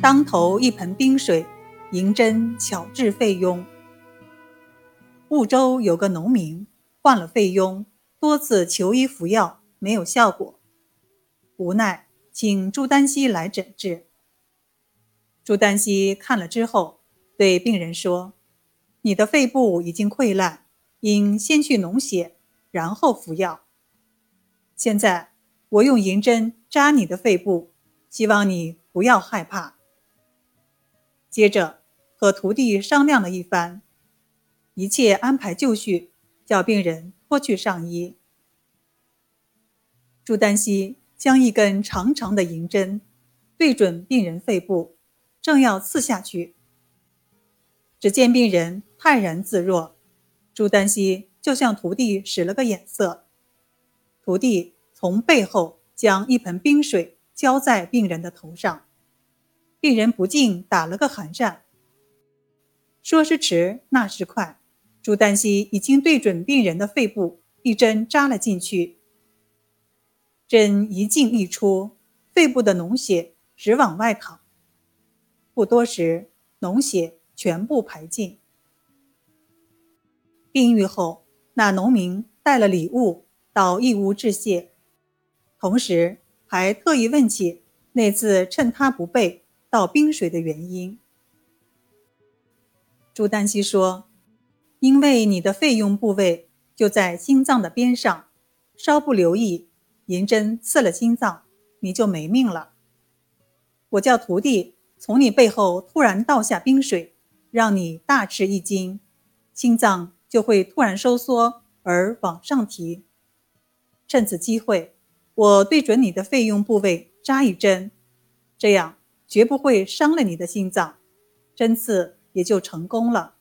当头一盆冰水，银针巧治肺痈。婺州有个农民患了肺痈，多次求医服药没有效果，无奈请朱丹溪来诊治。朱丹溪看了之后，对病人说：“你的肺部已经溃烂，应先去脓血，然后服药。现在我用银针扎你的肺部，希望你不要害怕。”接着和徒弟商量了一番，一切安排就绪，叫病人脱去上衣。朱丹溪将一根长长的银针对准病人肺部。正要刺下去，只见病人泰然自若，朱丹溪就向徒弟使了个眼色，徒弟从背后将一盆冰水浇在病人的头上，病人不禁打了个寒战。说时迟，那时快，朱丹溪已经对准病人的肺部一针扎了进去，针一进一出，肺部的脓血直往外淌。不多时，脓血全部排尽。病愈后，那农民带了礼物到义乌致谢，同时还特意问起那次趁他不备倒冰水的原因。朱丹溪说：“因为你的费用部位就在心脏的边上，稍不留意，银针刺了心脏，你就没命了。我叫徒弟。”从你背后突然倒下冰水，让你大吃一惊，心脏就会突然收缩而往上提。趁此机会，我对准你的肺用部位扎一针，这样绝不会伤了你的心脏，针刺也就成功了。